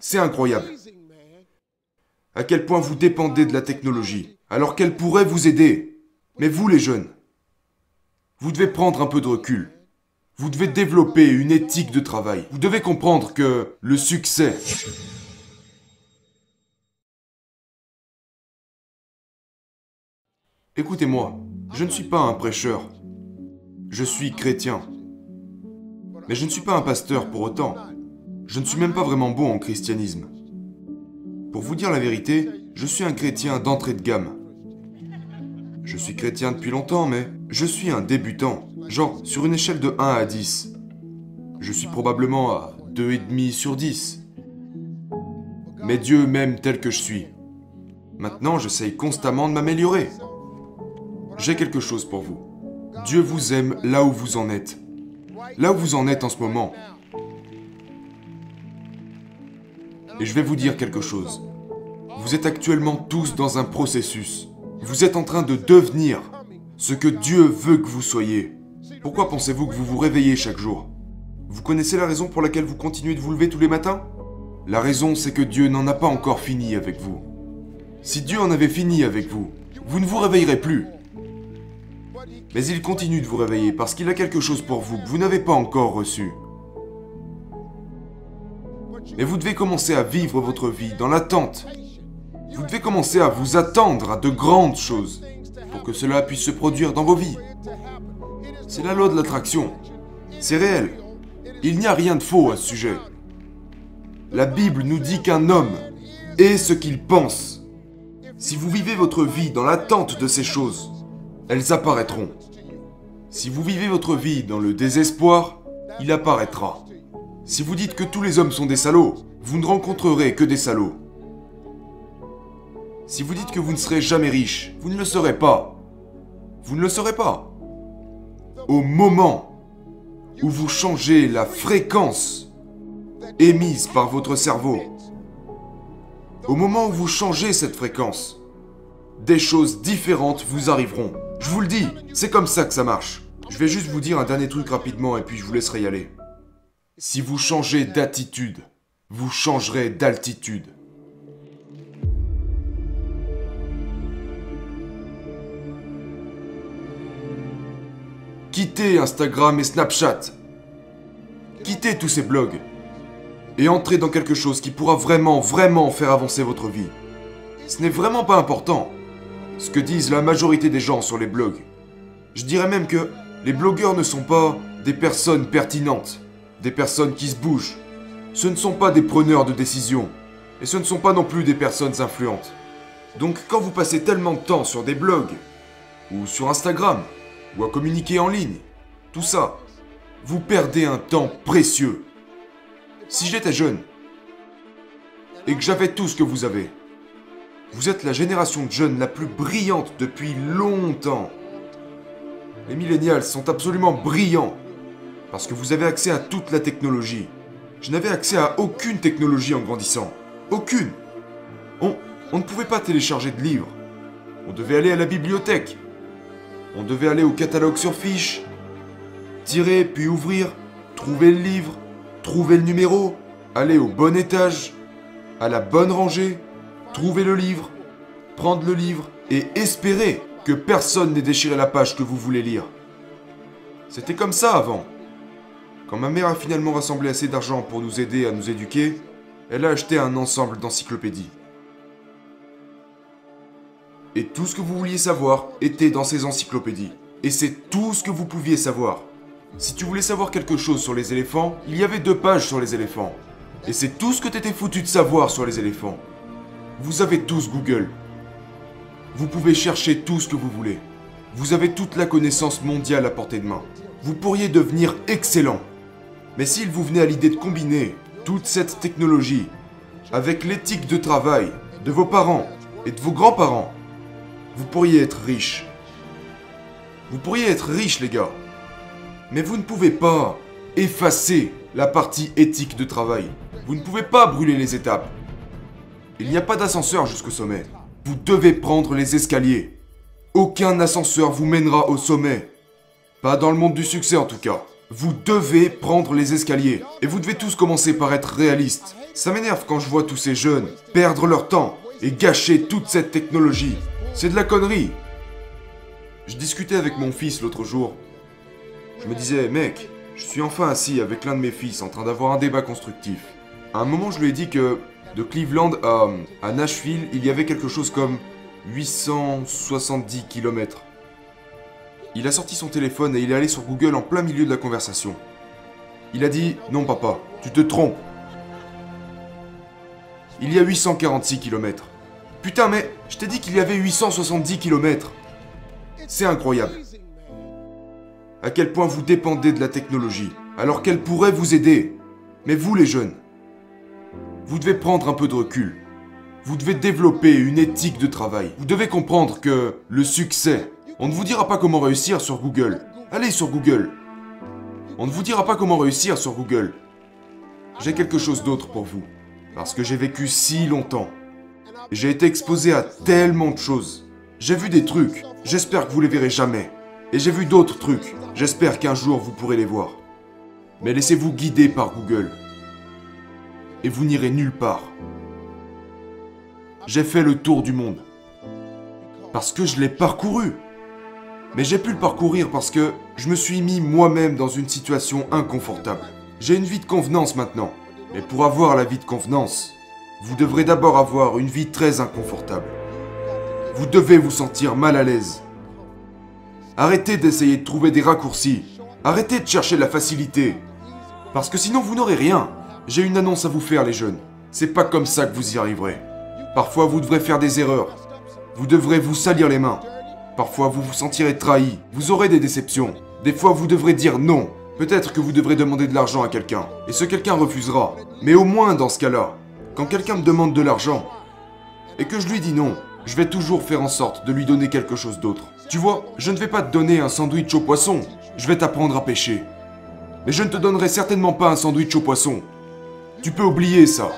C'est incroyable. À quel point vous dépendez de la technologie, alors qu'elle pourrait vous aider. Mais vous les jeunes, vous devez prendre un peu de recul. Vous devez développer une éthique de travail. Vous devez comprendre que le succès... Écoutez-moi, je ne suis pas un prêcheur. Je suis chrétien. Mais je ne suis pas un pasteur pour autant. Je ne suis même pas vraiment bon en christianisme. Pour vous dire la vérité, je suis un chrétien d'entrée de gamme. Je suis chrétien depuis longtemps, mais je suis un débutant. Genre, sur une échelle de 1 à 10. Je suis probablement à 2,5 sur 10. Mais Dieu m'aime tel que je suis. Maintenant, j'essaye constamment de m'améliorer. J'ai quelque chose pour vous. Dieu vous aime là où vous en êtes. Là où vous en êtes en ce moment. Et je vais vous dire quelque chose. Vous êtes actuellement tous dans un processus. Vous êtes en train de devenir ce que Dieu veut que vous soyez. Pourquoi pensez-vous que vous vous réveillez chaque jour? Vous connaissez la raison pour laquelle vous continuez de vous lever tous les matins? La raison, c'est que Dieu n'en a pas encore fini avec vous. Si Dieu en avait fini avec vous, vous ne vous réveillerez plus. Mais il continue de vous réveiller parce qu'il a quelque chose pour vous que vous n'avez pas encore reçu. Mais vous devez commencer à vivre votre vie dans l'attente. Vous devez commencer à vous attendre à de grandes choses pour que cela puisse se produire dans vos vies. C'est la loi de l'attraction. C'est réel. Il n'y a rien de faux à ce sujet. La Bible nous dit qu'un homme est ce qu'il pense. Si vous vivez votre vie dans l'attente de ces choses, elles apparaîtront. Si vous vivez votre vie dans le désespoir, il apparaîtra. Si vous dites que tous les hommes sont des salauds, vous ne rencontrerez que des salauds. Si vous dites que vous ne serez jamais riche, vous ne le serez pas. Vous ne le serez pas. Au moment où vous changez la fréquence émise par votre cerveau, au moment où vous changez cette fréquence, des choses différentes vous arriveront. Je vous le dis, c'est comme ça que ça marche. Je vais juste vous dire un dernier truc rapidement et puis je vous laisserai y aller. Si vous changez d'attitude, vous changerez d'altitude. Quittez Instagram et Snapchat. Quittez tous ces blogs. Et entrez dans quelque chose qui pourra vraiment, vraiment faire avancer votre vie. Ce n'est vraiment pas important. Ce que disent la majorité des gens sur les blogs. Je dirais même que les blogueurs ne sont pas des personnes pertinentes, des personnes qui se bougent. Ce ne sont pas des preneurs de décision. Et ce ne sont pas non plus des personnes influentes. Donc quand vous passez tellement de temps sur des blogs, ou sur Instagram, ou à communiquer en ligne. Tout ça, vous perdez un temps précieux. Si j'étais jeune, et que j'avais tout ce que vous avez, vous êtes la génération de jeunes la plus brillante depuis longtemps. Les millénials sont absolument brillants, parce que vous avez accès à toute la technologie. Je n'avais accès à aucune technologie en grandissant. Aucune. On, on ne pouvait pas télécharger de livres. On devait aller à la bibliothèque. On devait aller au catalogue sur fiche, tirer puis ouvrir, trouver le livre, trouver le numéro, aller au bon étage, à la bonne rangée, trouver le livre, prendre le livre et espérer que personne n'ait déchiré la page que vous voulez lire. C'était comme ça avant. Quand ma mère a finalement rassemblé assez d'argent pour nous aider à nous éduquer, elle a acheté un ensemble d'encyclopédies. Et tout ce que vous vouliez savoir était dans ces encyclopédies. Et c'est tout ce que vous pouviez savoir. Si tu voulais savoir quelque chose sur les éléphants, il y avait deux pages sur les éléphants. Et c'est tout ce que t'étais foutu de savoir sur les éléphants. Vous avez tous Google. Vous pouvez chercher tout ce que vous voulez. Vous avez toute la connaissance mondiale à portée de main. Vous pourriez devenir excellent. Mais s'il vous venait à l'idée de combiner toute cette technologie avec l'éthique de travail de vos parents et de vos grands-parents, vous pourriez être riche. Vous pourriez être riche, les gars. Mais vous ne pouvez pas effacer la partie éthique de travail. Vous ne pouvez pas brûler les étapes. Il n'y a pas d'ascenseur jusqu'au sommet. Vous devez prendre les escaliers. Aucun ascenseur vous mènera au sommet. Pas dans le monde du succès en tout cas. Vous devez prendre les escaliers. Et vous devez tous commencer par être réalistes. Ça m'énerve quand je vois tous ces jeunes perdre leur temps et gâcher toute cette technologie. C'est de la connerie. Je discutais avec mon fils l'autre jour. Je me disais, mec, je suis enfin assis avec l'un de mes fils en train d'avoir un débat constructif. À un moment, je lui ai dit que de Cleveland à, à Nashville, il y avait quelque chose comme 870 km. Il a sorti son téléphone et il est allé sur Google en plein milieu de la conversation. Il a dit Non, papa, tu te trompes. Il y a 846 km. Putain, mais je t'ai dit qu'il y avait 870 km. C'est incroyable. À quel point vous dépendez de la technologie, alors qu'elle pourrait vous aider. Mais vous, les jeunes, vous devez prendre un peu de recul. Vous devez développer une éthique de travail. Vous devez comprendre que le succès, on ne vous dira pas comment réussir sur Google. Allez sur Google. On ne vous dira pas comment réussir sur Google. J'ai quelque chose d'autre pour vous. Parce que j'ai vécu si longtemps. J'ai été exposé à tellement de choses. J'ai vu des trucs. J'espère que vous les verrez jamais. Et j'ai vu d'autres trucs. J'espère qu'un jour vous pourrez les voir. Mais laissez-vous guider par Google. Et vous n'irez nulle part. J'ai fait le tour du monde. Parce que je l'ai parcouru. Mais j'ai pu le parcourir parce que je me suis mis moi-même dans une situation inconfortable. J'ai une vie de convenance maintenant. Mais pour avoir la vie de convenance, vous devrez d'abord avoir une vie très inconfortable. Vous devez vous sentir mal à l'aise. Arrêtez d'essayer de trouver des raccourcis. Arrêtez de chercher la facilité. Parce que sinon vous n'aurez rien. J'ai une annonce à vous faire les jeunes. C'est pas comme ça que vous y arriverez. Parfois vous devrez faire des erreurs. Vous devrez vous salir les mains. Parfois vous vous sentirez trahi. Vous aurez des déceptions. Des fois vous devrez dire non. Peut-être que vous devrez demander de l'argent à quelqu'un. Et ce quelqu'un refusera. Mais au moins dans ce cas-là, quand quelqu'un me demande de l'argent, et que je lui dis non, je vais toujours faire en sorte de lui donner quelque chose d'autre. Tu vois, je ne vais pas te donner un sandwich au poisson, je vais t'apprendre à pêcher. Mais je ne te donnerai certainement pas un sandwich au poisson. Tu peux oublier ça.